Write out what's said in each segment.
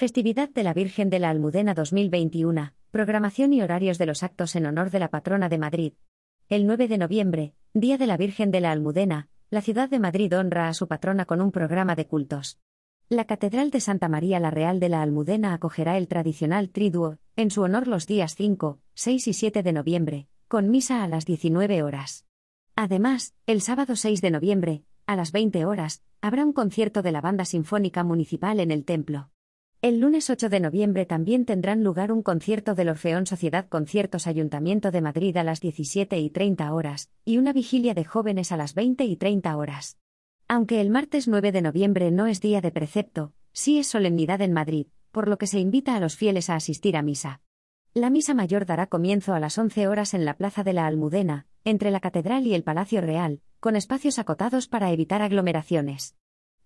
Festividad de la Virgen de la Almudena 2021, programación y horarios de los actos en honor de la patrona de Madrid. El 9 de noviembre, Día de la Virgen de la Almudena, la ciudad de Madrid honra a su patrona con un programa de cultos. La Catedral de Santa María la Real de la Almudena acogerá el tradicional Triduo, en su honor los días 5, 6 y 7 de noviembre, con misa a las 19 horas. Además, el sábado 6 de noviembre, a las 20 horas, habrá un concierto de la Banda Sinfónica Municipal en el templo. El lunes 8 de noviembre también tendrán lugar un concierto del Orfeón Sociedad Conciertos Ayuntamiento de Madrid a las 17 y 30 horas, y una vigilia de jóvenes a las 20 y 30 horas. Aunque el martes 9 de noviembre no es día de precepto, sí es solemnidad en Madrid, por lo que se invita a los fieles a asistir a misa. La misa mayor dará comienzo a las 11 horas en la Plaza de la Almudena, entre la Catedral y el Palacio Real, con espacios acotados para evitar aglomeraciones.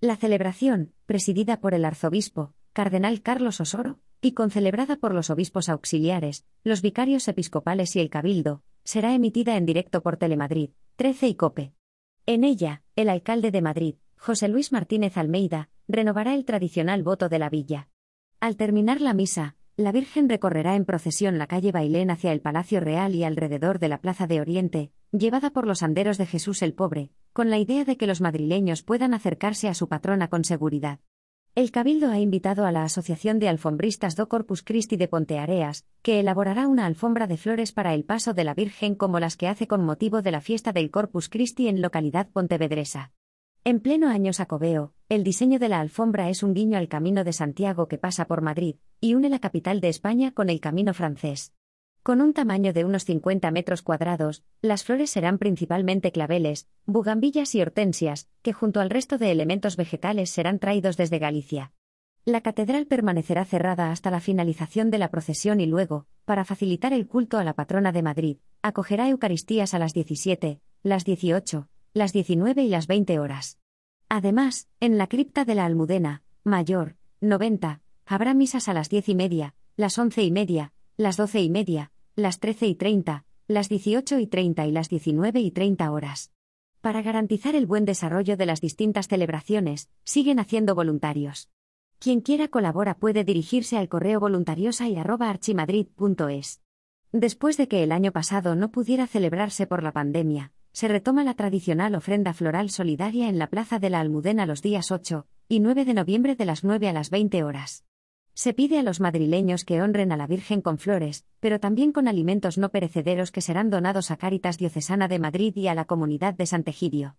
La celebración, presidida por el arzobispo, Cardenal Carlos Osoro, y concelebrada por los obispos auxiliares, los vicarios episcopales y el cabildo, será emitida en directo por Telemadrid, 13 y COPE. En ella, el alcalde de Madrid, José Luis Martínez Almeida, renovará el tradicional voto de la villa. Al terminar la misa, la Virgen recorrerá en procesión la calle Bailén hacia el Palacio Real y alrededor de la Plaza de Oriente, llevada por los anderos de Jesús el Pobre, con la idea de que los madrileños puedan acercarse a su patrona con seguridad. El Cabildo ha invitado a la Asociación de Alfombristas do Corpus Christi de Ponteareas, que elaborará una alfombra de flores para el paso de la Virgen como las que hace con motivo de la fiesta del Corpus Christi en localidad pontevedresa. En pleno año sacobeo, el diseño de la alfombra es un guiño al Camino de Santiago que pasa por Madrid, y une la capital de España con el Camino francés. Con un tamaño de unos 50 metros cuadrados, las flores serán principalmente claveles, bugambillas y hortensias, que junto al resto de elementos vegetales serán traídos desde Galicia. La catedral permanecerá cerrada hasta la finalización de la procesión y luego, para facilitar el culto a la patrona de Madrid, acogerá Eucaristías a las 17, las 18, las 19 y las 20 horas. Además, en la cripta de la Almudena, Mayor, 90, habrá misas a las 10 y media, las 11 y media, las 12 y media, las 13 y 30, las 18 y 30 y las 19 y 30 horas. Para garantizar el buen desarrollo de las distintas celebraciones, siguen haciendo voluntarios. Quien quiera colabora puede dirigirse al correo voluntariosa y archimadrid.es. Después de que el año pasado no pudiera celebrarse por la pandemia, se retoma la tradicional ofrenda floral solidaria en la Plaza de la Almudena los días 8 y 9 de noviembre de las 9 a las 20 horas. Se pide a los madrileños que honren a la Virgen con flores, pero también con alimentos no perecederos que serán donados a Cáritas Diocesana de Madrid y a la comunidad de Santegidio.